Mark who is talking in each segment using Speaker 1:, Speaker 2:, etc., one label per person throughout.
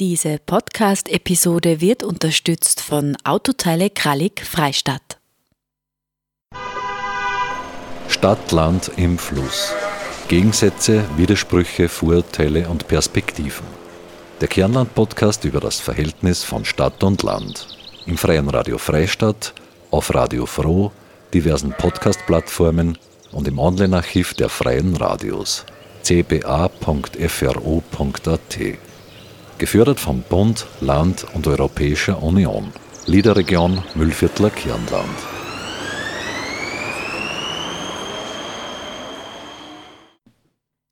Speaker 1: Diese Podcast-Episode wird unterstützt von Autoteile Krallig Freistadt.
Speaker 2: Stadt, Land im Fluss. Gegensätze, Widersprüche, Vorurteile und Perspektiven. Der Kernland-Podcast über das Verhältnis von Stadt und Land. Im freien Radio Freistadt, auf Radio Froh, diversen Podcast-Plattformen und im Online-Archiv der freien Radios cba.fro.at. Gefördert vom Bund, Land und Europäischer Union. Liederregion Müllviertler Kirnland.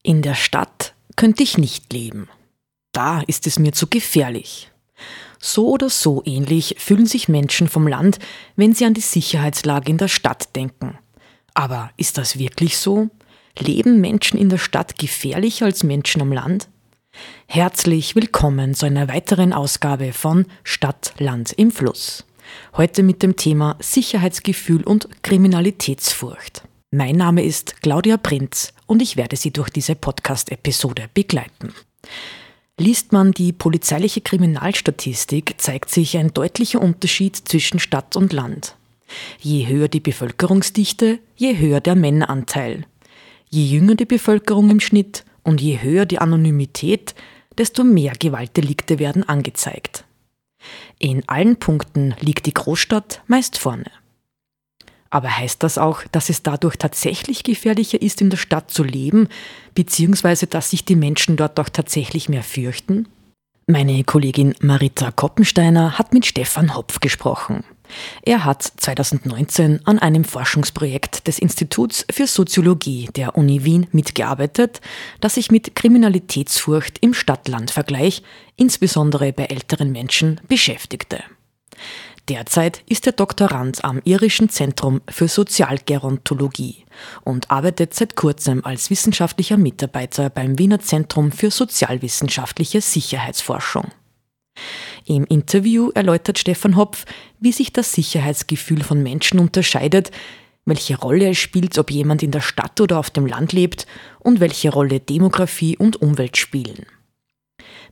Speaker 1: In der Stadt könnte ich nicht leben. Da ist es mir zu gefährlich. So oder so ähnlich fühlen sich Menschen vom Land, wenn sie an die Sicherheitslage in der Stadt denken. Aber ist das wirklich so? Leben Menschen in der Stadt gefährlicher als Menschen am Land? Herzlich willkommen zu einer weiteren Ausgabe von Stadt, Land im Fluss. Heute mit dem Thema Sicherheitsgefühl und Kriminalitätsfurcht. Mein Name ist Claudia Prinz und ich werde Sie durch diese Podcast-Episode begleiten. Liest man die polizeiliche Kriminalstatistik, zeigt sich ein deutlicher Unterschied zwischen Stadt und Land. Je höher die Bevölkerungsdichte, je höher der Männeranteil. Je jünger die Bevölkerung im Schnitt und je höher die Anonymität, desto mehr Gewaltdelikte werden angezeigt. In allen Punkten liegt die Großstadt meist vorne. Aber heißt das auch, dass es dadurch tatsächlich gefährlicher ist, in der Stadt zu leben, beziehungsweise dass sich die Menschen dort auch tatsächlich mehr fürchten? Meine Kollegin Marita Koppensteiner hat mit Stefan Hopf gesprochen. Er hat 2019 an einem Forschungsprojekt des Instituts für Soziologie der Uni Wien mitgearbeitet, das sich mit Kriminalitätsfurcht im Stadt-Land-Vergleich, insbesondere bei älteren Menschen, beschäftigte. Derzeit ist er Doktorand am Irischen Zentrum für Sozialgerontologie und arbeitet seit kurzem als wissenschaftlicher Mitarbeiter beim Wiener Zentrum für sozialwissenschaftliche Sicherheitsforschung. Im Interview erläutert Stefan Hopf, wie sich das Sicherheitsgefühl von Menschen unterscheidet, welche Rolle es spielt, ob jemand in der Stadt oder auf dem Land lebt und welche Rolle Demografie und Umwelt spielen.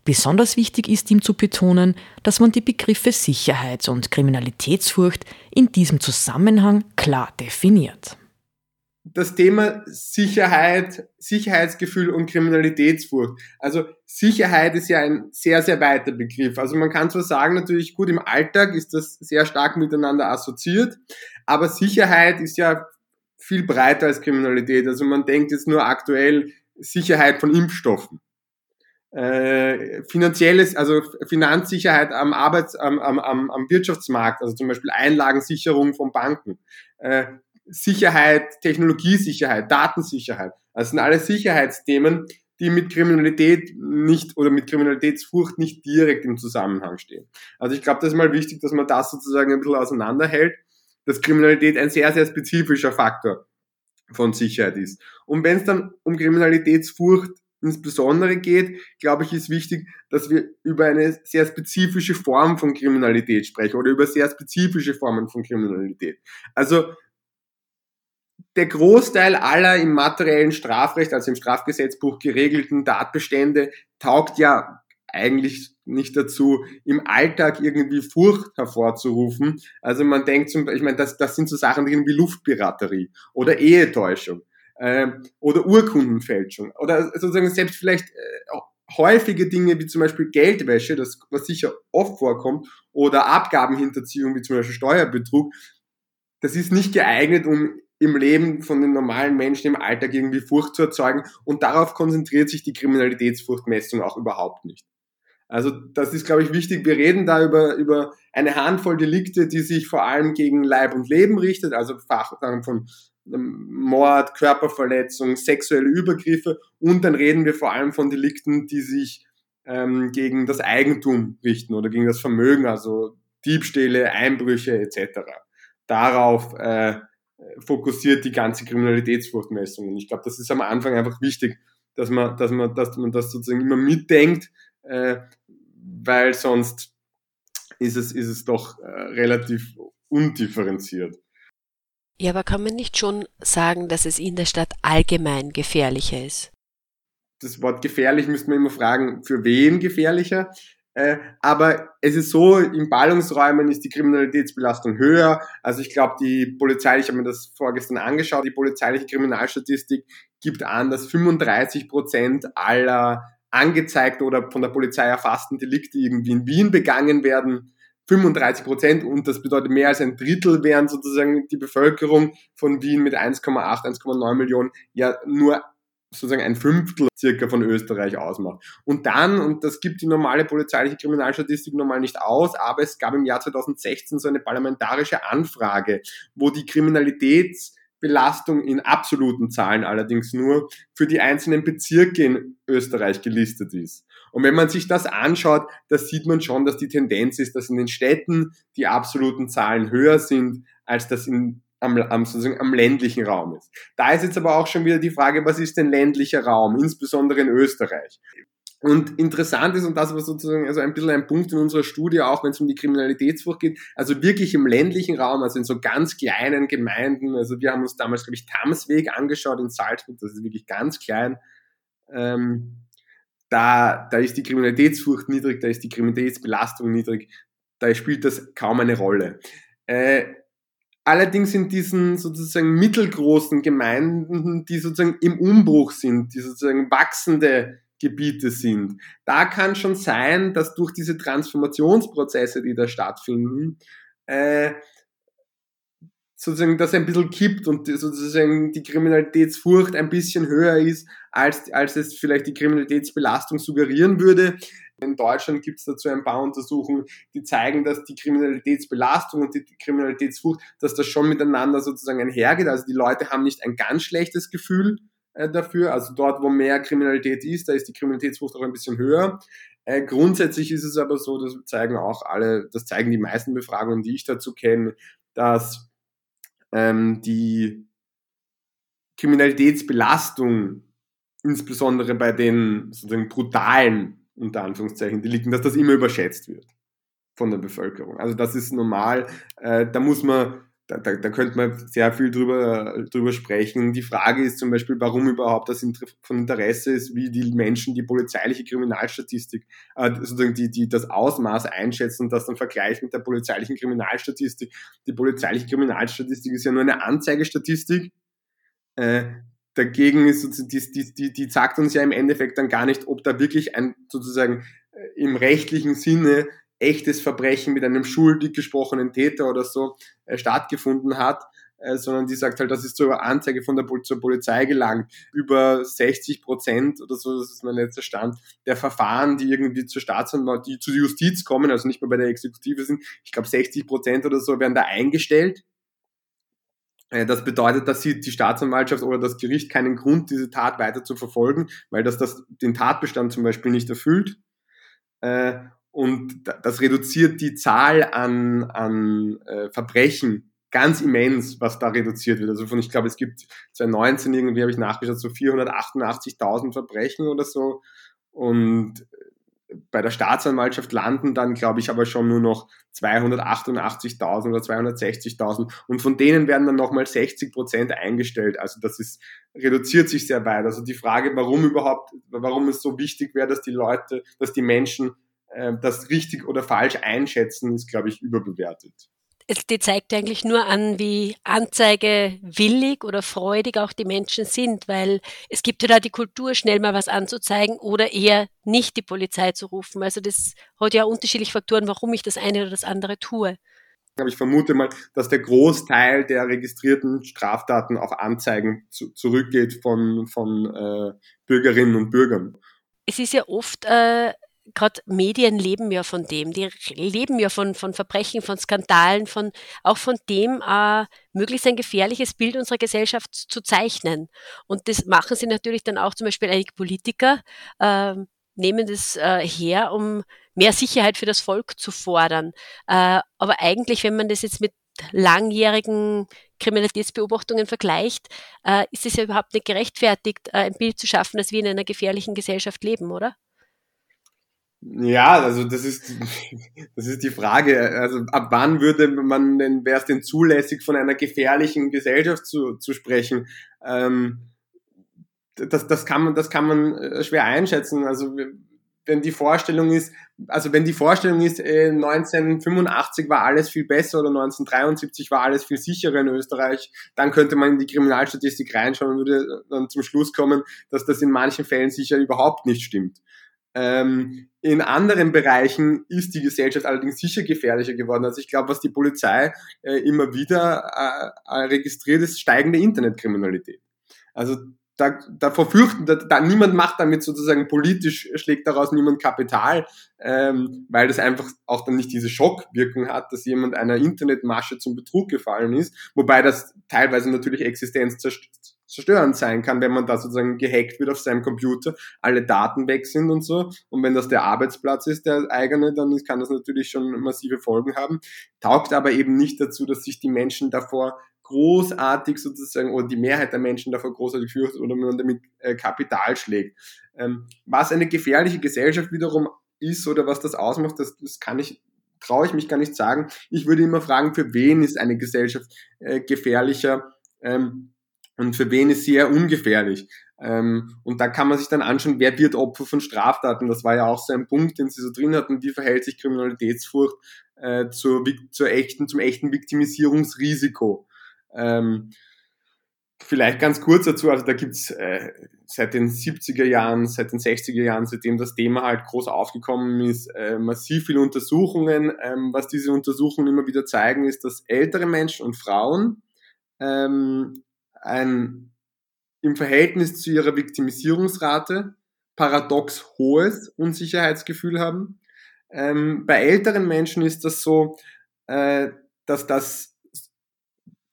Speaker 1: Besonders wichtig ist ihm zu betonen, dass man die Begriffe Sicherheit und Kriminalitätsfurcht in diesem Zusammenhang klar definiert
Speaker 3: das Thema Sicherheit, Sicherheitsgefühl und Kriminalitätsfurcht. Also Sicherheit ist ja ein sehr, sehr weiter Begriff. Also man kann zwar sagen, natürlich gut, im Alltag ist das sehr stark miteinander assoziiert, aber Sicherheit ist ja viel breiter als Kriminalität. Also man denkt jetzt nur aktuell Sicherheit von Impfstoffen. Äh, finanzielles, also Finanzsicherheit am Arbeits-, am, am, am Wirtschaftsmarkt, also zum Beispiel Einlagensicherung von Banken. Äh, Sicherheit, Technologiesicherheit, Datensicherheit. Das sind alles Sicherheitsthemen, die mit Kriminalität nicht oder mit Kriminalitätsfurcht nicht direkt im Zusammenhang stehen. Also ich glaube, das ist mal wichtig, dass man das sozusagen ein bisschen auseinanderhält, dass Kriminalität ein sehr, sehr spezifischer Faktor von Sicherheit ist. Und wenn es dann um Kriminalitätsfurcht insbesondere geht, glaube ich, ist wichtig, dass wir über eine sehr spezifische Form von Kriminalität sprechen oder über sehr spezifische Formen von Kriminalität. Also der Großteil aller im materiellen Strafrecht, also im Strafgesetzbuch geregelten Tatbestände, taugt ja eigentlich nicht dazu, im Alltag irgendwie Furcht hervorzurufen. Also man denkt zum Beispiel, ich meine, das, das sind so Sachen wie Luftpiraterie oder Ehetäuschung äh, oder Urkundenfälschung oder sozusagen selbst vielleicht äh, häufige Dinge wie zum Beispiel Geldwäsche, das was sicher oft vorkommt, oder Abgabenhinterziehung wie zum Beispiel Steuerbetrug. Das ist nicht geeignet, um im Leben von den normalen Menschen im Alltag irgendwie Furcht zu erzeugen. Und darauf konzentriert sich die Kriminalitätsfurchtmessung auch überhaupt nicht. Also das ist, glaube ich, wichtig. Wir reden da über, über eine Handvoll Delikte, die sich vor allem gegen Leib und Leben richtet, also von Mord, Körperverletzung, sexuelle Übergriffe. Und dann reden wir vor allem von Delikten, die sich ähm, gegen das Eigentum richten oder gegen das Vermögen, also Diebstähle, Einbrüche etc. Darauf äh, fokussiert die ganze Kriminalitätsfurchtmessung. Und ich glaube, das ist am Anfang einfach wichtig, dass man, dass man, dass man das sozusagen immer mitdenkt, äh, weil sonst ist es, ist es doch äh, relativ undifferenziert.
Speaker 1: Ja, aber kann man nicht schon sagen, dass es in der Stadt allgemein gefährlicher ist?
Speaker 3: Das Wort gefährlich müsste man immer fragen, für wen gefährlicher? Äh, aber es ist so, in Ballungsräumen ist die Kriminalitätsbelastung höher. Also ich glaube, die Polizei, ich habe mir das vorgestern angeschaut, die polizeiliche Kriminalstatistik gibt an, dass 35 Prozent aller angezeigten oder von der Polizei erfassten Delikte irgendwie in Wien begangen werden. 35 Prozent und das bedeutet mehr als ein Drittel wären sozusagen die Bevölkerung von Wien mit 1,8, 1,9 Millionen ja nur sozusagen ein Fünftel circa von Österreich ausmacht. Und dann, und das gibt die normale polizeiliche Kriminalstatistik normal nicht aus, aber es gab im Jahr 2016 so eine parlamentarische Anfrage, wo die Kriminalitätsbelastung in absoluten Zahlen allerdings nur für die einzelnen Bezirke in Österreich gelistet ist. Und wenn man sich das anschaut, da sieht man schon, dass die Tendenz ist, dass in den Städten die absoluten Zahlen höher sind, als das in am, am, sozusagen am ländlichen Raum ist. Da ist jetzt aber auch schon wieder die Frage, was ist denn ländlicher Raum, insbesondere in Österreich? Und interessant ist, und das war sozusagen also ein bisschen ein Punkt in unserer Studie, auch wenn es um die Kriminalitätsfurcht geht, also wirklich im ländlichen Raum, also in so ganz kleinen Gemeinden, also wir haben uns damals, glaube ich, Tamsweg angeschaut in Salzburg, das ist wirklich ganz klein, ähm, da, da ist die Kriminalitätsfurcht niedrig, da ist die Kriminalitätsbelastung niedrig, da spielt das kaum eine Rolle. Äh, Allerdings in diesen sozusagen mittelgroßen Gemeinden, die sozusagen im Umbruch sind, die sozusagen wachsende Gebiete sind, da kann schon sein, dass durch diese Transformationsprozesse, die da stattfinden, äh, sozusagen das ein bisschen kippt und sozusagen die Kriminalitätsfurcht ein bisschen höher ist, als, als es vielleicht die Kriminalitätsbelastung suggerieren würde. In Deutschland gibt es dazu ein paar Untersuchungen, die zeigen, dass die Kriminalitätsbelastung und die Kriminalitätsfurcht, dass das schon miteinander sozusagen einhergeht. Also die Leute haben nicht ein ganz schlechtes Gefühl äh, dafür. Also dort, wo mehr Kriminalität ist, da ist die Kriminalitätsfurcht auch ein bisschen höher. Äh, grundsätzlich ist es aber so, das zeigen auch alle, das zeigen die meisten Befragungen, die ich dazu kenne, dass ähm, die Kriminalitätsbelastung, insbesondere bei den sozusagen brutalen, unter Anführungszeichen, Delikten, dass das immer überschätzt wird von der Bevölkerung. Also das ist normal. Äh, da muss man da, da, da könnte man sehr viel drüber, drüber sprechen. Die Frage ist zum Beispiel, warum überhaupt das von Interesse ist, wie die Menschen die polizeiliche Kriminalstatistik, äh, sozusagen die, die das Ausmaß einschätzen und das dann vergleichen mit der polizeilichen Kriminalstatistik. Die polizeiliche Kriminalstatistik ist ja nur eine Anzeigestatistik. Äh, dagegen ist die, die, die, die sagt uns ja im Endeffekt dann gar nicht, ob da wirklich ein sozusagen äh, im rechtlichen Sinne echtes Verbrechen mit einem schuldig gesprochenen Täter oder so äh, stattgefunden hat, äh, sondern die sagt halt, das ist zur Anzeige von der zur Polizei gelangt. Über 60 Prozent oder so, das ist mein letzter Stand, der Verfahren, die irgendwie zur Staatsanwalt, die zur Justiz kommen, also nicht mehr bei der Exekutive sind, ich glaube 60 Prozent oder so werden da eingestellt. Äh, das bedeutet, dass sie die Staatsanwaltschaft oder das Gericht keinen Grund, diese Tat weiter zu verfolgen, weil das, das den Tatbestand zum Beispiel nicht erfüllt. Und das reduziert die Zahl an, an äh, Verbrechen ganz immens, was da reduziert wird. Also von, ich glaube, es gibt 2019 irgendwie, habe ich nachgeschaut, so 488.000 Verbrechen oder so. Und bei der Staatsanwaltschaft landen dann, glaube ich, aber schon nur noch 288.000 oder 260.000 und von denen werden dann nochmal 60 Prozent eingestellt. Also das ist, reduziert sich sehr weit. Also die Frage, warum überhaupt, warum es so wichtig wäre, dass die Leute, dass die Menschen äh, das richtig oder falsch einschätzen, ist, glaube ich, überbewertet.
Speaker 4: Die zeigt eigentlich nur an, wie anzeigewillig oder freudig auch die Menschen sind, weil es gibt ja da die Kultur, schnell mal was anzuzeigen oder eher nicht die Polizei zu rufen. Also das hat ja unterschiedliche Faktoren, warum ich das eine oder das andere tue.
Speaker 3: Aber ich vermute mal, dass der Großteil der registrierten Straftaten auf Anzeigen zu, zurückgeht von, von äh, Bürgerinnen und Bürgern.
Speaker 4: Es ist ja oft äh, gerade Medien leben ja von dem, die leben ja von, von Verbrechen, von Skandalen, von auch von dem, äh, möglichst ein gefährliches Bild unserer Gesellschaft zu zeichnen. Und das machen sie natürlich dann auch zum Beispiel einige Politiker, äh, nehmen das äh, her, um mehr Sicherheit für das Volk zu fordern. Äh, aber eigentlich, wenn man das jetzt mit langjährigen Kriminalitätsbeobachtungen vergleicht, äh, ist es ja überhaupt nicht gerechtfertigt, äh, ein Bild zu schaffen, dass wir in einer gefährlichen Gesellschaft leben, oder?
Speaker 3: Ja, also das ist, das ist die Frage. Also ab wann würde man denn, wäre es denn zulässig, von einer gefährlichen Gesellschaft zu, zu sprechen? Ähm, das, das kann man, das kann man äh, schwer einschätzen. Also wenn die Vorstellung ist, also wenn die Vorstellung ist, äh, 1985 war alles viel besser oder 1973 war alles viel sicherer in Österreich, dann könnte man in die Kriminalstatistik reinschauen und würde dann zum Schluss kommen, dass das in manchen Fällen sicher überhaupt nicht stimmt. Ähm, in anderen Bereichen ist die Gesellschaft allerdings sicher gefährlicher geworden. Also ich glaube, was die Polizei äh, immer wieder äh, registriert, ist steigende Internetkriminalität. Also da, da verfürchten, da, da niemand macht damit sozusagen politisch, schlägt daraus niemand Kapital, ähm, weil das einfach auch dann nicht diese Schockwirkung hat, dass jemand einer Internetmasche zum Betrug gefallen ist, wobei das teilweise natürlich existenzzerstörend sein kann, wenn man da sozusagen gehackt wird auf seinem Computer, alle Daten weg sind und so. Und wenn das der Arbeitsplatz ist, der eigene, dann kann das natürlich schon massive Folgen haben. Taugt aber eben nicht dazu, dass sich die Menschen davor großartig sozusagen, oder die Mehrheit der Menschen davor großartig fürchtet oder man damit äh, Kapital schlägt. Ähm, was eine gefährliche Gesellschaft wiederum ist oder was das ausmacht, das, das kann ich, traue ich mich gar nicht sagen. Ich würde immer fragen, für wen ist eine Gesellschaft äh, gefährlicher ähm, und für wen ist sie eher ungefährlich. Ähm, und da kann man sich dann anschauen, wer wird Opfer von Straftaten. Das war ja auch so ein Punkt, den Sie so drin hatten. Wie verhält sich Kriminalitätsfurcht äh, zur, zur echten, zum echten Viktimisierungsrisiko? Ähm, vielleicht ganz kurz dazu, also da gibt's äh, seit den 70er Jahren, seit den 60er Jahren, seitdem das Thema halt groß aufgekommen ist, äh, massiv viele Untersuchungen. Ähm, was diese Untersuchungen immer wieder zeigen, ist, dass ältere Menschen und Frauen ähm, ein im Verhältnis zu ihrer Viktimisierungsrate paradox hohes Unsicherheitsgefühl haben. Ähm, bei älteren Menschen ist das so, äh, dass das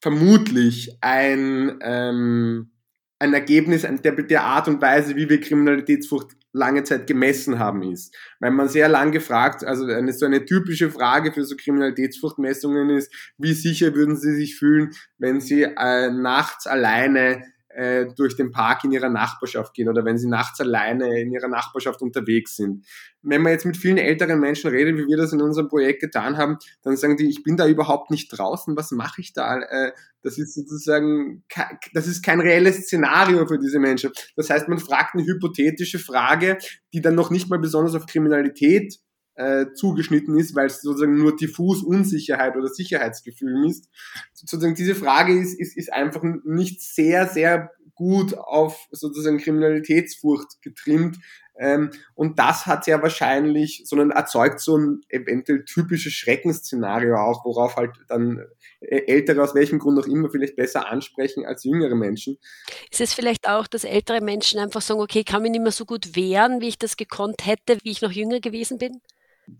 Speaker 3: vermutlich ein, ähm, ein Ergebnis der, der Art und Weise, wie wir Kriminalitätsfurcht lange Zeit gemessen haben, ist. Weil man sehr lang gefragt, also eine, so eine typische Frage für so Kriminalitätsfurchtmessungen ist, wie sicher würden Sie sich fühlen, wenn Sie äh, nachts alleine äh, durch den Park in ihrer Nachbarschaft gehen oder wenn sie nachts alleine in ihrer Nachbarschaft unterwegs sind. Wenn man jetzt mit vielen älteren Menschen redet, wie wir das in unserem Projekt getan haben, dann sagen die, ich bin da überhaupt nicht draußen, was mache ich da? Äh, das ist sozusagen, das ist kein reelles Szenario für diese Menschen. Das heißt, man fragt eine hypothetische Frage, die dann noch nicht mal besonders auf Kriminalität äh, zugeschnitten ist, weil es sozusagen nur diffus Unsicherheit oder Sicherheitsgefühl misst. Sozusagen diese Frage ist, ist, ist einfach nicht sehr, sehr gut auf sozusagen Kriminalitätsfurcht getrimmt. Ähm, und das hat ja wahrscheinlich, sondern erzeugt so ein eventuell typisches Schreckensszenario auch, worauf halt dann Ältere aus welchem Grund auch immer vielleicht besser ansprechen als jüngere Menschen.
Speaker 4: Ist es vielleicht auch, dass ältere Menschen einfach sagen, okay, kann mich nicht mehr so gut wehren, wie ich das gekonnt hätte, wie ich noch jünger gewesen bin?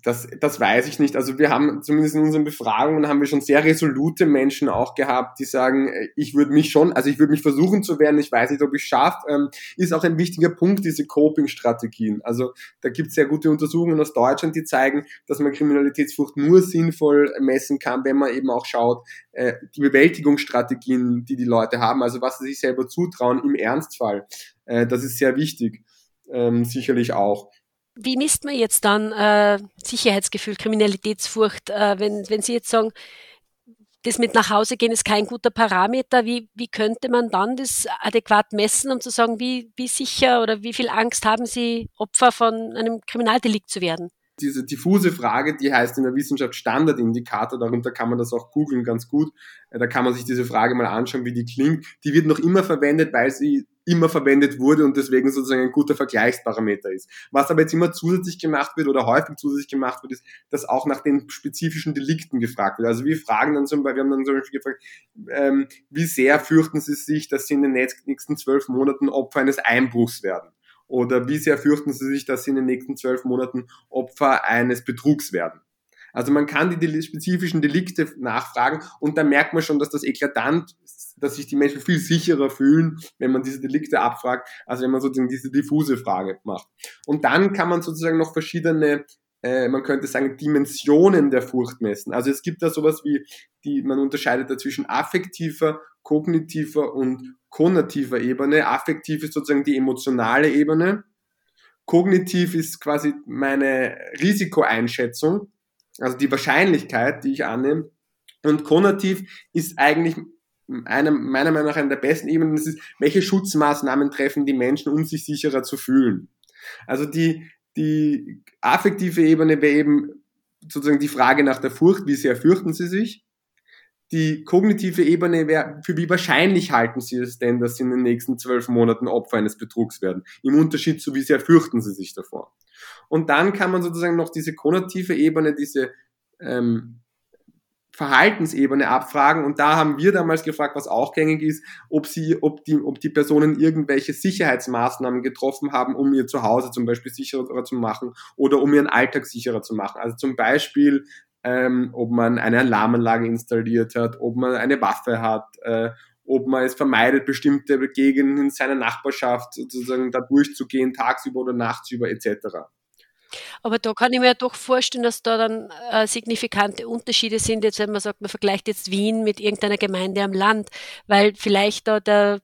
Speaker 3: Das, das weiß ich nicht. Also wir haben zumindest in unseren Befragungen haben wir schon sehr resolute Menschen auch gehabt, die sagen, äh, ich würde mich schon, also ich würde mich versuchen zu werden, ich weiß nicht, ob ich schaffe. Ähm, ist auch ein wichtiger Punkt, diese Coping-Strategien. Also da gibt es sehr gute Untersuchungen aus Deutschland, die zeigen, dass man Kriminalitätsfurcht nur sinnvoll messen kann, wenn man eben auch schaut, äh, die Bewältigungsstrategien, die die Leute haben, also was sie sich selber zutrauen im Ernstfall. Äh, das ist sehr wichtig, ähm, sicherlich auch.
Speaker 4: Wie misst man jetzt dann äh, Sicherheitsgefühl, Kriminalitätsfurcht, äh, wenn, wenn Sie jetzt sagen, das mit nach Hause gehen ist kein guter Parameter. Wie, wie könnte man dann das adäquat messen, um zu sagen, wie, wie sicher oder wie viel Angst haben Sie, Opfer von einem Kriminaldelikt zu werden?
Speaker 3: Diese diffuse Frage, die heißt in der Wissenschaft Standardindikator, darunter kann man das auch googeln ganz gut. Äh, da kann man sich diese Frage mal anschauen, wie die klingt. Die wird noch immer verwendet, weil sie immer verwendet wurde und deswegen sozusagen ein guter Vergleichsparameter ist. Was aber jetzt immer zusätzlich gemacht wird oder häufig zusätzlich gemacht wird, ist, dass auch nach den spezifischen Delikten gefragt wird. Also wir fragen dann zum Beispiel, wir haben dann zum Beispiel gefragt, ähm, wie sehr fürchten Sie sich, dass Sie in den nächsten zwölf Monaten Opfer eines Einbruchs werden? Oder wie sehr fürchten Sie sich, dass Sie in den nächsten zwölf Monaten Opfer eines Betrugs werden? Also man kann die spezifischen Delikte nachfragen und dann merkt man schon, dass das eklatant, dass sich die Menschen viel sicherer fühlen, wenn man diese Delikte abfragt, als wenn man sozusagen diese diffuse Frage macht. Und dann kann man sozusagen noch verschiedene äh, man könnte sagen, Dimensionen der Furcht messen. Also es gibt da sowas wie, die, man unterscheidet da zwischen affektiver, kognitiver und konativer Ebene. Affektiv ist sozusagen die emotionale Ebene. Kognitiv ist quasi meine Risikoeinschätzung also die Wahrscheinlichkeit, die ich annehme. Und konativ ist eigentlich eine, meiner Meinung nach eine der besten Ebenen. Das ist, welche Schutzmaßnahmen treffen die Menschen, um sich sicherer zu fühlen. Also die, Die affektive Ebene wäre eben sozusagen die Frage nach der Furcht, wie sehr fürchten Sie sich? Die kognitive Ebene wäre, für wie wahrscheinlich halten Sie es denn, dass Sie in den nächsten zwölf Monaten Opfer eines Betrugs werden? Im Unterschied zu, wie sehr fürchten Sie sich davor? Und dann kann man sozusagen noch diese konnotative Ebene, diese ähm, Verhaltensebene abfragen. Und da haben wir damals gefragt, was auch gängig ist, ob sie, ob die, ob die Personen irgendwelche Sicherheitsmaßnahmen getroffen haben, um ihr Zuhause zum Beispiel sicherer zu machen oder um ihren Alltag sicherer zu machen. Also zum Beispiel, ähm, ob man eine Alarmanlage installiert hat, ob man eine Waffe hat, äh, ob man es vermeidet, bestimmte Gegenden in seiner Nachbarschaft sozusagen da durchzugehen, tagsüber oder nachtsüber etc.
Speaker 4: Aber da kann ich mir ja doch vorstellen, dass da dann äh, signifikante Unterschiede sind, jetzt wenn man sagt, man vergleicht jetzt Wien mit irgendeiner Gemeinde am Land, weil vielleicht da der,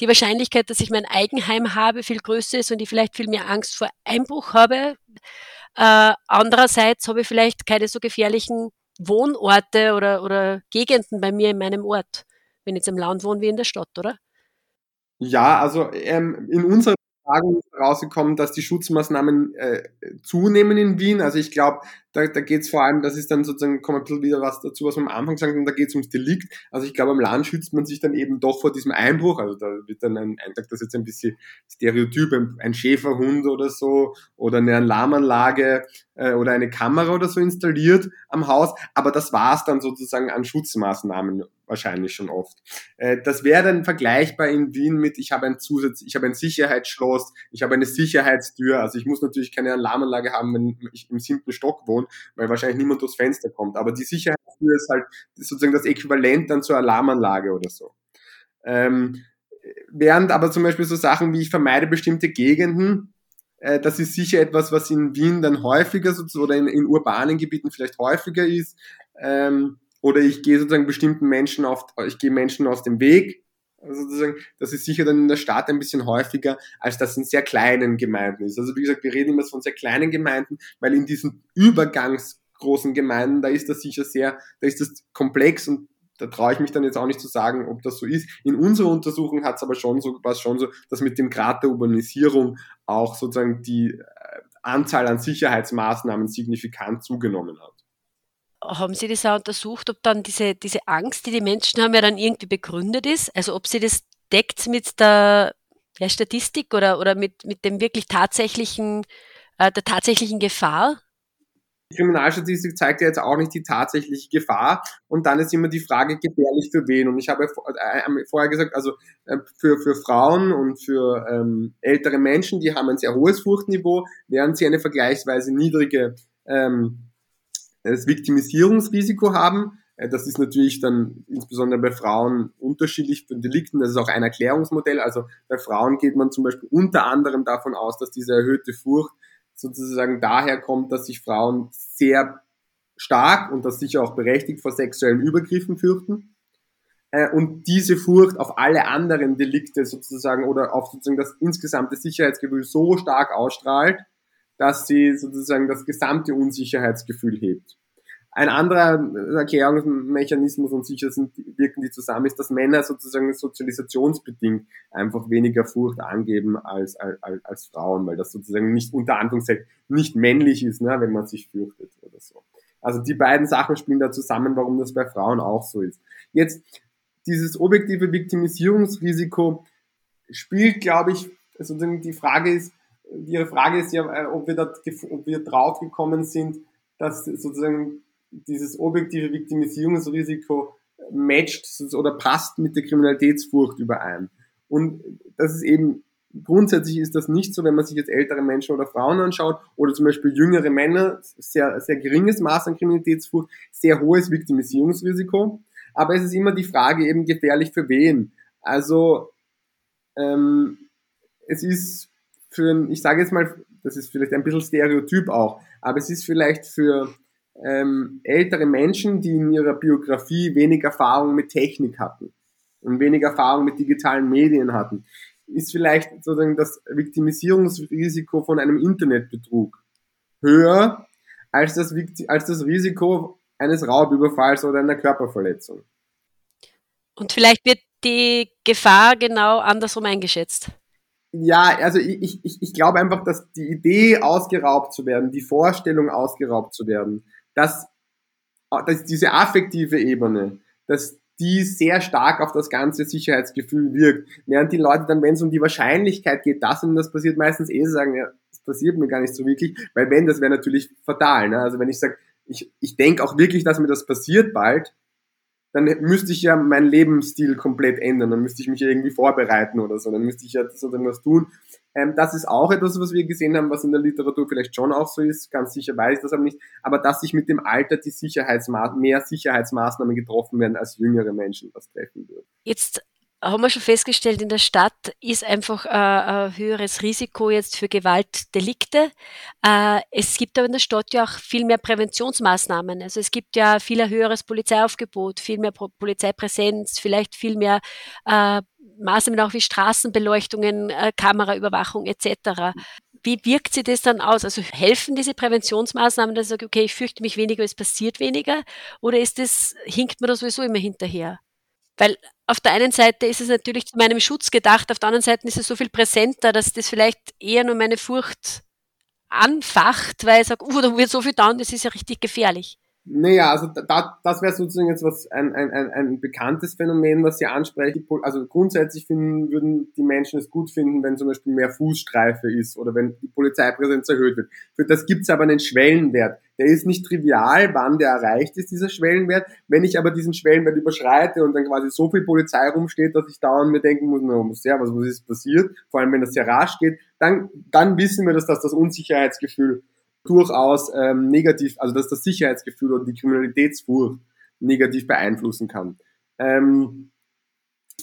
Speaker 4: die Wahrscheinlichkeit, dass ich mein Eigenheim habe, viel größer ist und ich vielleicht viel mehr Angst vor Einbruch habe. Äh, andererseits habe ich vielleicht keine so gefährlichen Wohnorte oder, oder Gegenden bei mir in meinem Ort, wenn ich jetzt im Land wohne wie in der Stadt, oder?
Speaker 3: Ja, also ähm, in unserer Tagen rausgekommen, dass die Schutzmaßnahmen äh, zunehmen in Wien. Also ich glaube, da, da geht es vor allem, das ist dann sozusagen, kommt ein bisschen wieder was dazu, was wir am Anfang gesagt haben, da geht es ums Delikt. Also ich glaube, am Land schützt man sich dann eben doch vor diesem Einbruch. Also da wird dann ein, ein das jetzt ein bisschen Stereotyp, ein, ein Schäferhund oder so oder eine Alarmanlage äh, oder eine Kamera oder so installiert am Haus. Aber das war's dann sozusagen an Schutzmaßnahmen wahrscheinlich schon oft. Äh, das wäre dann vergleichbar in Wien mit, ich habe ein Zusatz, ich habe ein Sicherheitsschloss, ich habe eine Sicherheitstür. Also ich muss natürlich keine Alarmanlage haben, wenn ich im siebten Stock wohne, weil wahrscheinlich niemand durchs Fenster kommt. Aber die Sicherheitstür ist halt sozusagen das Äquivalent dann zur Alarmanlage oder so. Ähm, während aber zum Beispiel so Sachen wie ich vermeide bestimmte Gegenden, äh, das ist sicher etwas, was in Wien dann häufiger oder in, in urbanen Gebieten vielleicht häufiger ist. Ähm, oder ich gehe sozusagen bestimmten Menschen auf, ich gehe Menschen aus dem Weg. Also sozusagen, das ist sicher dann in der Stadt ein bisschen häufiger, als das in sehr kleinen Gemeinden ist. Also wie gesagt, wir reden immer von sehr kleinen Gemeinden, weil in diesen übergangsgroßen Gemeinden, da ist das sicher sehr, da ist das komplex und da traue ich mich dann jetzt auch nicht zu sagen, ob das so ist. In unserer Untersuchung hat es aber schon so, war schon so, dass mit dem Grad der Urbanisierung auch sozusagen die äh, Anzahl an Sicherheitsmaßnahmen signifikant zugenommen hat
Speaker 4: haben Sie das auch untersucht, ob dann diese, diese Angst, die die Menschen haben, ja dann irgendwie begründet ist? Also ob sie das deckt mit der ja, Statistik oder, oder mit, mit dem wirklich tatsächlichen, äh, der tatsächlichen Gefahr?
Speaker 3: Die Kriminalstatistik zeigt ja jetzt auch nicht die tatsächliche Gefahr. Und dann ist immer die Frage, gefährlich für wen? Und ich habe äh, vorher gesagt, also äh, für, für Frauen und für ähm, ältere Menschen, die haben ein sehr hohes Furchtniveau, während sie eine vergleichsweise niedrige ähm, das Viktimisierungsrisiko haben. Äh, das ist natürlich dann insbesondere bei Frauen unterschiedlich von Delikten. Das ist auch ein Erklärungsmodell. Also bei Frauen geht man zum Beispiel unter anderem davon aus, dass diese erhöhte Furcht sozusagen daher kommt, dass sich Frauen sehr stark und das sicher auch berechtigt vor sexuellen Übergriffen fürchten. Äh, und diese Furcht auf alle anderen Delikte sozusagen oder auf sozusagen das insgesamte Sicherheitsgefühl so stark ausstrahlt, dass sie sozusagen das gesamte Unsicherheitsgefühl hebt. Ein anderer Erklärungsmechanismus und sicher sind, wirken die zusammen, ist, dass Männer sozusagen sozialisationsbedingt einfach weniger Furcht angeben als, als, als Frauen, weil das sozusagen nicht unter Anführungszeichen nicht männlich ist, ne, wenn man sich fürchtet oder so. Also die beiden Sachen spielen da zusammen, warum das bei Frauen auch so ist. Jetzt, dieses objektive Viktimisierungsrisiko spielt, glaube ich, sozusagen die Frage ist, Ihre Frage ist ja, äh, ob wir, da, ob wir drauf gekommen sind, dass sozusagen dieses objektive Viktimisierungsrisiko matcht oder passt mit der Kriminalitätsfurcht überein. Und das ist eben, grundsätzlich ist das nicht so, wenn man sich jetzt ältere Menschen oder Frauen anschaut oder zum Beispiel jüngere Männer, sehr, sehr geringes Maß an Kriminalitätsfurcht, sehr hohes Viktimisierungsrisiko. Aber es ist immer die Frage eben gefährlich für wen. Also ähm, es ist für, ich sage jetzt mal, das ist vielleicht ein bisschen Stereotyp auch, aber es ist vielleicht für ähm, ältere Menschen, die in ihrer Biografie wenig Erfahrung mit Technik hatten und wenig Erfahrung mit digitalen Medien hatten, ist vielleicht sozusagen das Viktimisierungsrisiko von einem Internetbetrug höher als das, als das Risiko eines Raubüberfalls oder einer Körperverletzung.
Speaker 4: Und vielleicht wird die Gefahr genau andersrum eingeschätzt.
Speaker 3: Ja, also ich, ich, ich glaube einfach, dass die Idee ausgeraubt zu werden, die Vorstellung ausgeraubt zu werden, dass, dass diese affektive Ebene, dass die sehr stark auf das ganze Sicherheitsgefühl wirkt. Während die Leute dann, wenn es um die Wahrscheinlichkeit geht, dass und das passiert, meistens eh sagen, ja, das passiert mir gar nicht so wirklich, weil wenn, das wäre natürlich fatal. Ne? Also wenn ich sage, ich, ich denke auch wirklich, dass mir das passiert bald, dann müsste ich ja meinen Lebensstil komplett ändern, dann müsste ich mich irgendwie vorbereiten oder so, dann müsste ich ja sozusagen was tun. Ähm, das ist auch etwas, was wir gesehen haben, was in der Literatur vielleicht schon auch so ist, ganz sicher weiß ich das aber nicht, aber dass sich mit dem Alter die Sicherheitsma mehr Sicherheitsmaßnahmen getroffen werden, als jüngere Menschen das treffen würden.
Speaker 4: Jetzt haben wir schon festgestellt, in der Stadt ist einfach äh, ein höheres Risiko jetzt für Gewaltdelikte. Äh, es gibt aber in der Stadt ja auch viel mehr Präventionsmaßnahmen. Also es gibt ja viel höheres Polizeiaufgebot, viel mehr Polizeipräsenz, vielleicht viel mehr äh, Maßnahmen auch wie Straßenbeleuchtungen, äh, Kameraüberwachung etc. Wie wirkt sich das dann aus? Also helfen diese Präventionsmaßnahmen, dass ich sage, okay, ich fürchte mich weniger, es passiert weniger? Oder ist das, hinkt man da sowieso immer hinterher? Weil auf der einen Seite ist es natürlich zu meinem Schutz gedacht, auf der anderen Seite ist es so viel präsenter, dass das vielleicht eher nur meine Furcht anfacht, weil ich sage, uh, da wird so viel down, das ist ja richtig gefährlich.
Speaker 3: Naja, also da, das wäre sozusagen jetzt was ein, ein, ein, ein bekanntes Phänomen, was Sie ansprechen. Also grundsätzlich finden, würden die Menschen es gut finden, wenn zum Beispiel mehr Fußstreife ist oder wenn die Polizeipräsenz erhöht wird. Für das gibt es aber einen Schwellenwert. Der ist nicht trivial, wann der erreicht ist, dieser Schwellenwert. Wenn ich aber diesen Schwellenwert überschreite und dann quasi so viel Polizei rumsteht, dass ich dauernd mir denken muss, na, sehr, was, was ist passiert, vor allem wenn das sehr rasch geht, dann, dann wissen wir, dass das das Unsicherheitsgefühl durchaus ähm, negativ, also dass das Sicherheitsgefühl und die Kriminalitätsfurcht negativ beeinflussen kann. Ähm,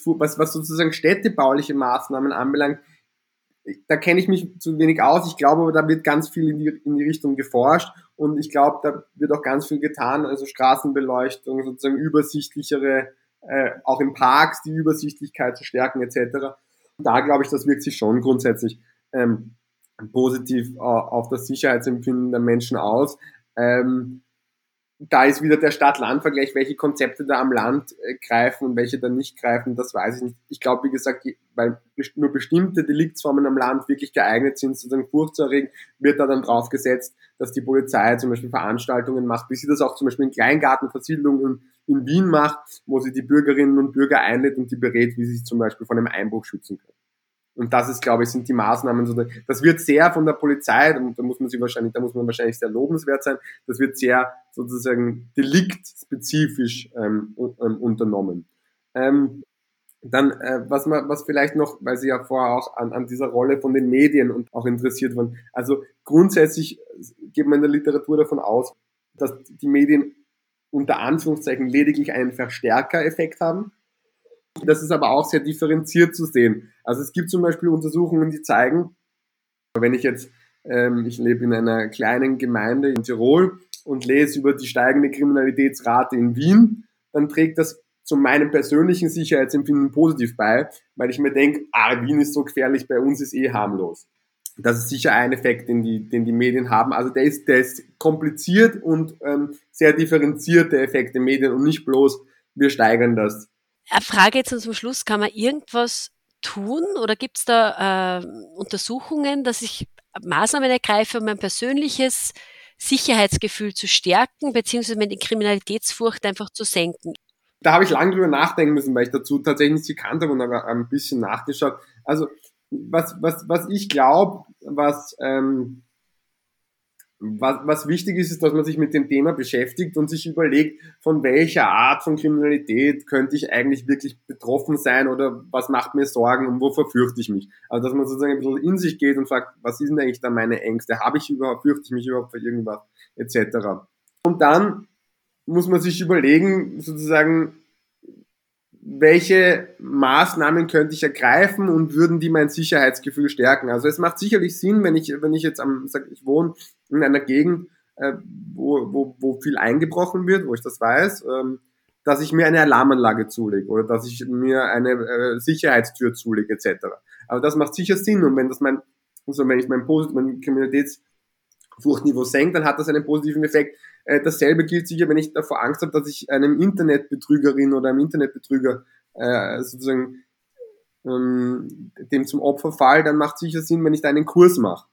Speaker 3: was, was sozusagen städtebauliche Maßnahmen anbelangt, da kenne ich mich zu wenig aus. Ich glaube aber, da wird ganz viel in die, in die Richtung geforscht und ich glaube, da wird auch ganz viel getan, also Straßenbeleuchtung, sozusagen übersichtlichere, äh, auch in Parks die Übersichtlichkeit zu stärken etc. Da glaube ich, das wirkt sich schon grundsätzlich ähm, positiv äh, auf das Sicherheitsempfinden der Menschen aus. Ähm, da ist wieder der Stadt-Land-Vergleich, welche Konzepte da am Land äh, greifen und welche da nicht greifen, das weiß ich nicht. Ich glaube, wie gesagt, weil nur bestimmte Deliktsformen am Land wirklich geeignet sind, sozusagen Furcht zu erregen, wird da dann drauf gesetzt, dass die Polizei zum Beispiel Veranstaltungen macht, wie sie das auch zum Beispiel in Kleingartenversiedlungen in Wien macht, wo sie die Bürgerinnen und Bürger einlädt und die berät, wie sie sich zum Beispiel von einem Einbruch schützen können. Und das ist, glaube ich, sind die Maßnahmen. Das wird sehr von der Polizei, da muss man sich wahrscheinlich, da muss man wahrscheinlich sehr lobenswert sein. Das wird sehr sozusagen deliktspezifisch ähm, ähm, unternommen. Ähm, dann, äh, was man, was vielleicht noch, weil Sie ja vorher auch an, an dieser Rolle von den Medien und auch interessiert waren. Also grundsätzlich geht man in der Literatur davon aus, dass die Medien unter Anführungszeichen lediglich einen Verstärkereffekt haben. Das ist aber auch sehr differenziert zu sehen. Also es gibt zum Beispiel Untersuchungen, die zeigen, wenn ich jetzt, ähm, ich lebe in einer kleinen Gemeinde in Tirol und lese über die steigende Kriminalitätsrate in Wien, dann trägt das zu meinem persönlichen Sicherheitsempfinden positiv bei, weil ich mir denke, ah, Wien ist so gefährlich, bei uns ist eh harmlos. Das ist sicher ein Effekt, den die, den die Medien haben. Also der ist, der ist kompliziert und ähm, sehr differenziert, der Effekt der Medien und nicht bloß, wir steigern das
Speaker 4: Frage jetzt zum Schluss, kann man irgendwas tun oder gibt es da äh, Untersuchungen, dass ich Maßnahmen ergreife, um mein persönliches Sicherheitsgefühl zu stärken, beziehungsweise meine Kriminalitätsfurcht einfach zu senken?
Speaker 3: Da habe ich lange drüber nachdenken müssen, weil ich dazu tatsächlich nicht gekannt habe und aber ein bisschen nachgeschaut. Also was, was, was ich glaube, was ähm, was, was wichtig ist, ist, dass man sich mit dem Thema beschäftigt und sich überlegt, von welcher Art von Kriminalität könnte ich eigentlich wirklich betroffen sein oder was macht mir Sorgen und wovor fürchte ich mich. Also dass man sozusagen ein bisschen in sich geht und fragt, was sind eigentlich da meine Ängste? Habe ich überhaupt, fürchte ich mich überhaupt vor irgendwas, etc. Und dann muss man sich überlegen, sozusagen, welche Maßnahmen könnte ich ergreifen und würden die mein Sicherheitsgefühl stärken? Also es macht sicherlich Sinn, wenn ich, wenn ich jetzt am, sag, ich wohne in einer Gegend, äh, wo, wo, wo viel eingebrochen wird, wo ich das weiß, ähm, dass ich mir eine Alarmanlage zulege oder dass ich mir eine äh, Sicherheitstür zulege, etc. Aber das macht sicher Sinn und wenn das mein, also wenn ich mein, mein Kriminalitätsfurchtniveau senke, dann hat das einen positiven Effekt äh, dasselbe gilt sicher, wenn ich davor Angst habe, dass ich einem Internetbetrügerin oder einem Internetbetrüger äh, sozusagen ähm, dem zum Opfer fall, dann macht es sicher Sinn, wenn ich da einen Kurs mache.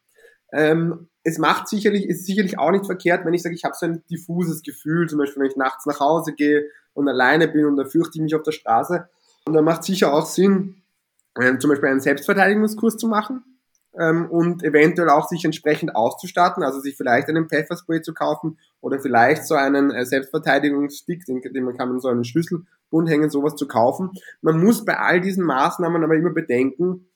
Speaker 3: Ähm, es macht sicherlich, ist sicherlich auch nicht verkehrt, wenn ich sage, ich habe so ein diffuses Gefühl, zum Beispiel wenn ich nachts nach Hause gehe und alleine bin und da fürchte ich mich auf der Straße. Und dann macht sicher auch Sinn, äh, zum Beispiel einen Selbstverteidigungskurs zu machen ähm, und eventuell auch sich entsprechend auszustatten, also sich vielleicht einen Pfefferspray zu kaufen oder vielleicht so einen äh, Selbstverteidigungsstick, den, den man kann man so einen Schlüsselbund hängen, sowas zu kaufen. Man muss bei all diesen Maßnahmen aber immer bedenken,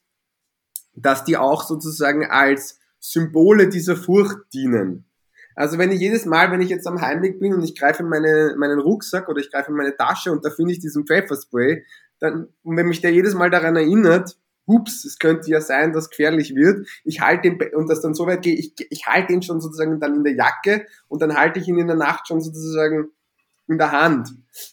Speaker 3: dass die auch sozusagen als Symbole dieser Furcht dienen. Also wenn ich jedes Mal, wenn ich jetzt am Heimweg bin und ich greife in meine, meinen Rucksack oder ich greife in meine Tasche und da finde ich diesen Pfefferspray, dann, und wenn mich der jedes Mal daran erinnert, ups, es könnte ja sein, dass gefährlich wird. Ich halte ihn, und das dann so weit geht, ich, ich halte ihn schon sozusagen dann in der Jacke und dann halte ich ihn in der Nacht schon sozusagen in der Hand.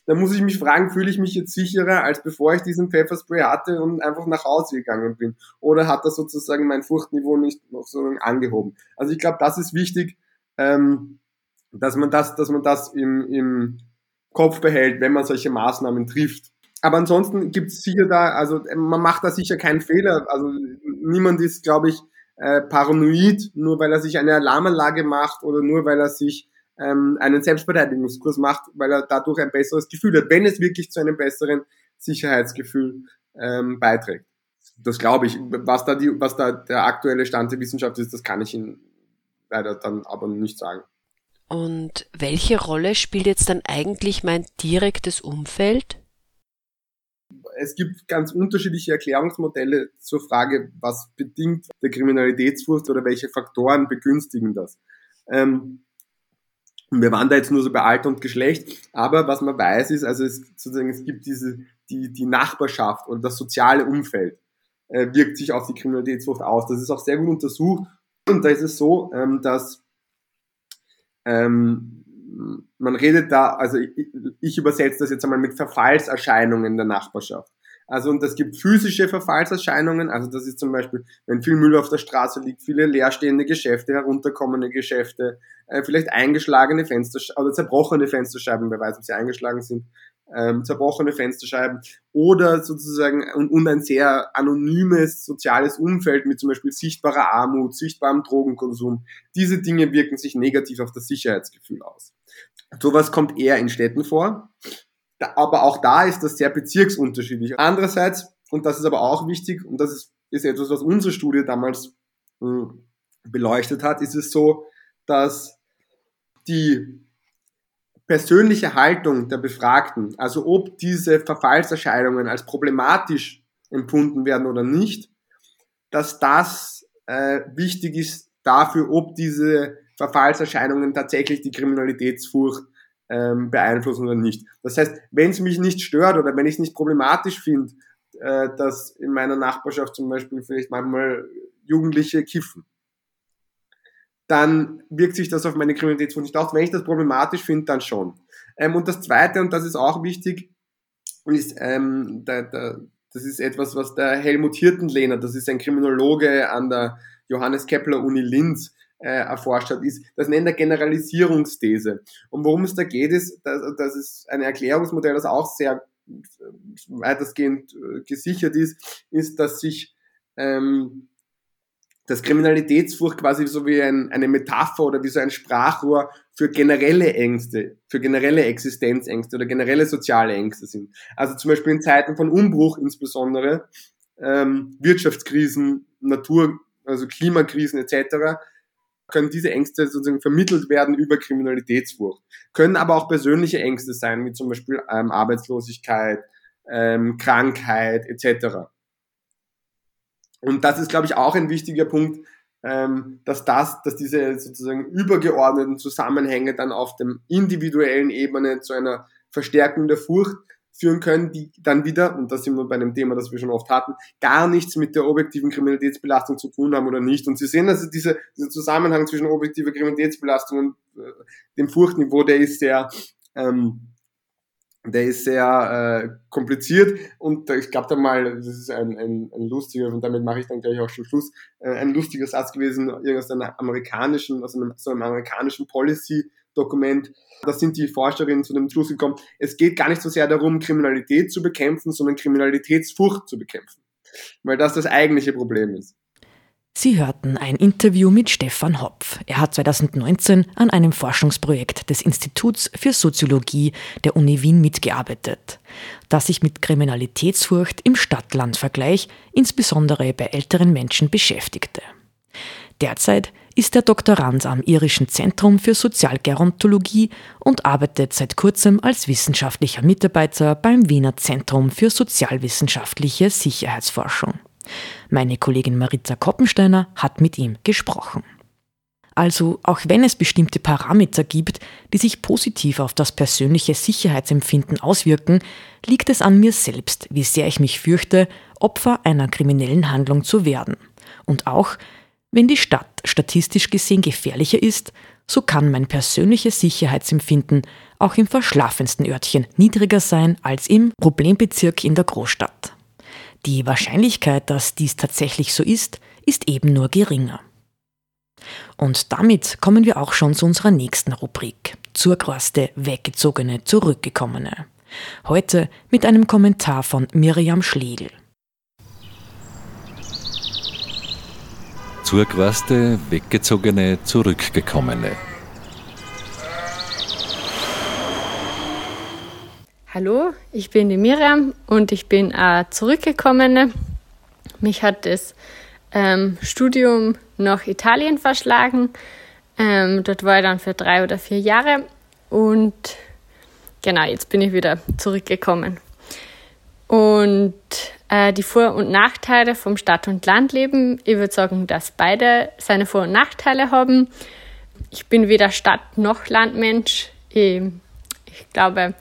Speaker 3: Dann muss ich mich fragen, fühle ich mich jetzt sicherer, als bevor ich diesen Pfefferspray hatte und einfach nach Hause gegangen bin? Oder hat das sozusagen mein Furchtniveau nicht noch so angehoben? Also ich glaube, das ist wichtig, ähm, dass man das, dass man das im, im Kopf behält, wenn man solche Maßnahmen trifft aber ansonsten gibt es sicher da, also man macht da sicher keinen Fehler. Also niemand ist, glaube ich, äh, paranoid, nur weil er sich eine Alarmanlage macht oder nur weil er sich ähm, einen Selbstverteidigungskurs macht, weil er dadurch ein besseres Gefühl hat, wenn es wirklich zu einem besseren Sicherheitsgefühl ähm, beiträgt. Das glaube ich. Was da, die, was da der aktuelle Stand der Wissenschaft ist, das kann ich Ihnen leider dann aber nicht sagen.
Speaker 4: Und welche Rolle spielt jetzt dann eigentlich mein direktes Umfeld?
Speaker 3: Es gibt ganz unterschiedliche Erklärungsmodelle zur Frage, was bedingt der Kriminalitätsfurcht oder welche Faktoren begünstigen das. Ähm, wir waren da jetzt nur so bei Alter und Geschlecht, aber was man weiß ist, also es, sozusagen, es gibt diese, die, die Nachbarschaft oder das soziale Umfeld äh, wirkt sich auf die Kriminalitätsfurcht aus. Das ist auch sehr gut untersucht und da ist es so, ähm, dass ähm, man redet da, also ich, ich übersetze das jetzt einmal mit Verfallserscheinungen der Nachbarschaft. Also und es gibt physische Verfallserscheinungen, also das ist zum Beispiel, wenn viel Müll auf der Straße liegt, viele leerstehende Geschäfte, herunterkommende Geschäfte, äh, vielleicht eingeschlagene Fenster oder zerbrochene Fensterscheiben, wer weiß, ob sie eingeschlagen sind, ähm, zerbrochene Fensterscheiben oder sozusagen und, und ein sehr anonymes soziales Umfeld mit zum Beispiel sichtbarer Armut, sichtbarem Drogenkonsum. Diese Dinge wirken sich negativ auf das Sicherheitsgefühl aus. Sowas kommt eher in Städten vor, aber auch da ist das sehr bezirksunterschiedlich. Andererseits, und das ist aber auch wichtig, und das ist, ist etwas, was unsere Studie damals mh, hm, beleuchtet hat, ist es so, dass die persönliche Haltung der Befragten, also ob diese Verfallserscheinungen als problematisch empfunden werden oder nicht, dass das äh, wichtig ist dafür, ob diese Verfallserscheinungen tatsächlich die Kriminalitätsfurcht ähm, beeinflussen oder nicht. Das heißt, wenn es mich nicht stört oder wenn ich es nicht problematisch finde, äh, dass in meiner Nachbarschaft zum Beispiel vielleicht manchmal Jugendliche kiffen, dann wirkt sich das auf meine Kriminalitätsfurcht nicht aus. Wenn ich das problematisch finde, dann schon. Ähm, und das Zweite, und das ist auch wichtig, ist, ähm, da, da, das ist etwas, was der Helmut Hirtenlehner, das ist ein Kriminologe an der Johannes Kepler Uni Linz, äh, erforscht hat, ist, das nennt er Generalisierungsthese. Und worum es da geht, ist, dass, das ist ein Erklärungsmodell, das auch sehr weitestgehend äh, gesichert ist, ist, dass sich ähm, dass Kriminalitätsfurcht quasi so wie ein, eine Metapher oder wie so ein Sprachrohr für generelle Ängste, für generelle Existenzängste oder generelle soziale Ängste sind. Also zum Beispiel in Zeiten von Umbruch insbesondere, ähm, Wirtschaftskrisen, Natur, also Klimakrisen etc., können diese Ängste sozusagen vermittelt werden über Kriminalitätsfurcht. Können aber auch persönliche Ängste sein, wie zum Beispiel ähm, Arbeitslosigkeit, ähm, Krankheit etc. Und das ist, glaube ich, auch ein wichtiger Punkt, ähm, dass das, dass diese sozusagen übergeordneten Zusammenhänge dann auf dem individuellen Ebene zu einer Verstärkung der Furcht führen können, die dann wieder, und das sind wir bei einem Thema, das wir schon oft hatten, gar nichts mit der objektiven Kriminalitätsbelastung zu tun haben oder nicht. Und Sie sehen, also diese, dieser Zusammenhang zwischen objektiver Kriminalitätsbelastung und äh, dem Furchtniveau, der ist sehr, ähm, der ist sehr äh, kompliziert und ich glaube da mal, das ist ein, ein, ein lustiger, und damit mache ich dann gleich auch schon Schluss, äh, ein lustiger Satz gewesen, aus einem amerikanischen, aus einem, so einem amerikanischen Policy-Dokument. Da sind die Forscherinnen zu dem Schluss gekommen, es geht gar nicht so sehr darum, Kriminalität zu bekämpfen, sondern Kriminalitätsfurcht zu bekämpfen. weil das das eigentliche Problem ist.
Speaker 1: Sie hörten ein Interview mit Stefan Hopf. Er hat 2019 an einem Forschungsprojekt des Instituts für Soziologie der Uni Wien mitgearbeitet, das sich mit Kriminalitätsfurcht im Stadt-Land-Vergleich insbesondere bei älteren Menschen beschäftigte. Derzeit ist er Doktorand am Irischen Zentrum für Sozialgerontologie und arbeitet seit kurzem als wissenschaftlicher Mitarbeiter beim Wiener Zentrum für sozialwissenschaftliche Sicherheitsforschung. Meine Kollegin Marita Koppensteiner hat mit ihm gesprochen. Also, auch wenn es bestimmte Parameter gibt, die sich positiv auf das persönliche Sicherheitsempfinden auswirken, liegt es an mir selbst, wie sehr ich mich fürchte, Opfer einer kriminellen Handlung zu werden. Und auch, wenn die Stadt statistisch gesehen gefährlicher ist, so kann mein persönliches Sicherheitsempfinden auch im verschlafensten Örtchen niedriger sein als im Problembezirk in der Großstadt. Die Wahrscheinlichkeit, dass dies tatsächlich so ist, ist eben nur geringer. Und damit kommen wir auch schon zu unserer nächsten Rubrik, zur Quaste Weggezogene, Zurückgekommene. Heute mit einem Kommentar von Miriam Schlegel.
Speaker 2: Zurquaste, Weggezogene, Zurückgekommene.
Speaker 5: Hallo, ich bin die Miriam und ich bin eine Zurückgekommene. Mich hat das ähm, Studium nach Italien verschlagen. Ähm, dort war ich dann für drei oder vier Jahre und genau, jetzt bin ich wieder zurückgekommen. Und äh, die Vor- und Nachteile vom Stadt- und Landleben. Ich würde sagen, dass beide seine Vor- und Nachteile haben. Ich bin weder Stadt- noch Landmensch. Ich, ich glaube,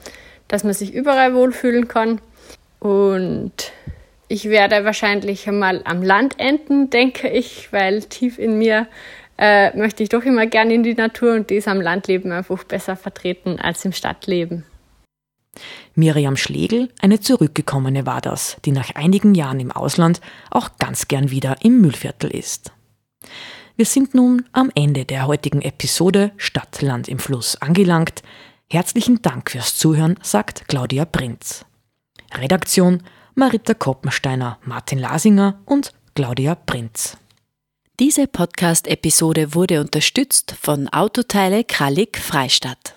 Speaker 5: dass man sich überall wohlfühlen kann. Und ich werde wahrscheinlich einmal am Land enden, denke ich, weil tief in mir äh, möchte ich doch immer gerne in die Natur und die ist am Landleben einfach besser vertreten als im Stadtleben.
Speaker 1: Miriam Schlegel, eine Zurückgekommene war das, die nach einigen Jahren im Ausland auch ganz gern wieder im Müllviertel ist. Wir sind nun am Ende der heutigen Episode Stadt, Land im Fluss angelangt. Herzlichen Dank fürs Zuhören, sagt Claudia Prinz. Redaktion Marita Koppensteiner, Martin Lasinger und Claudia Prinz.
Speaker 4: Diese Podcast-Episode wurde unterstützt von Autoteile Krallig Freistadt.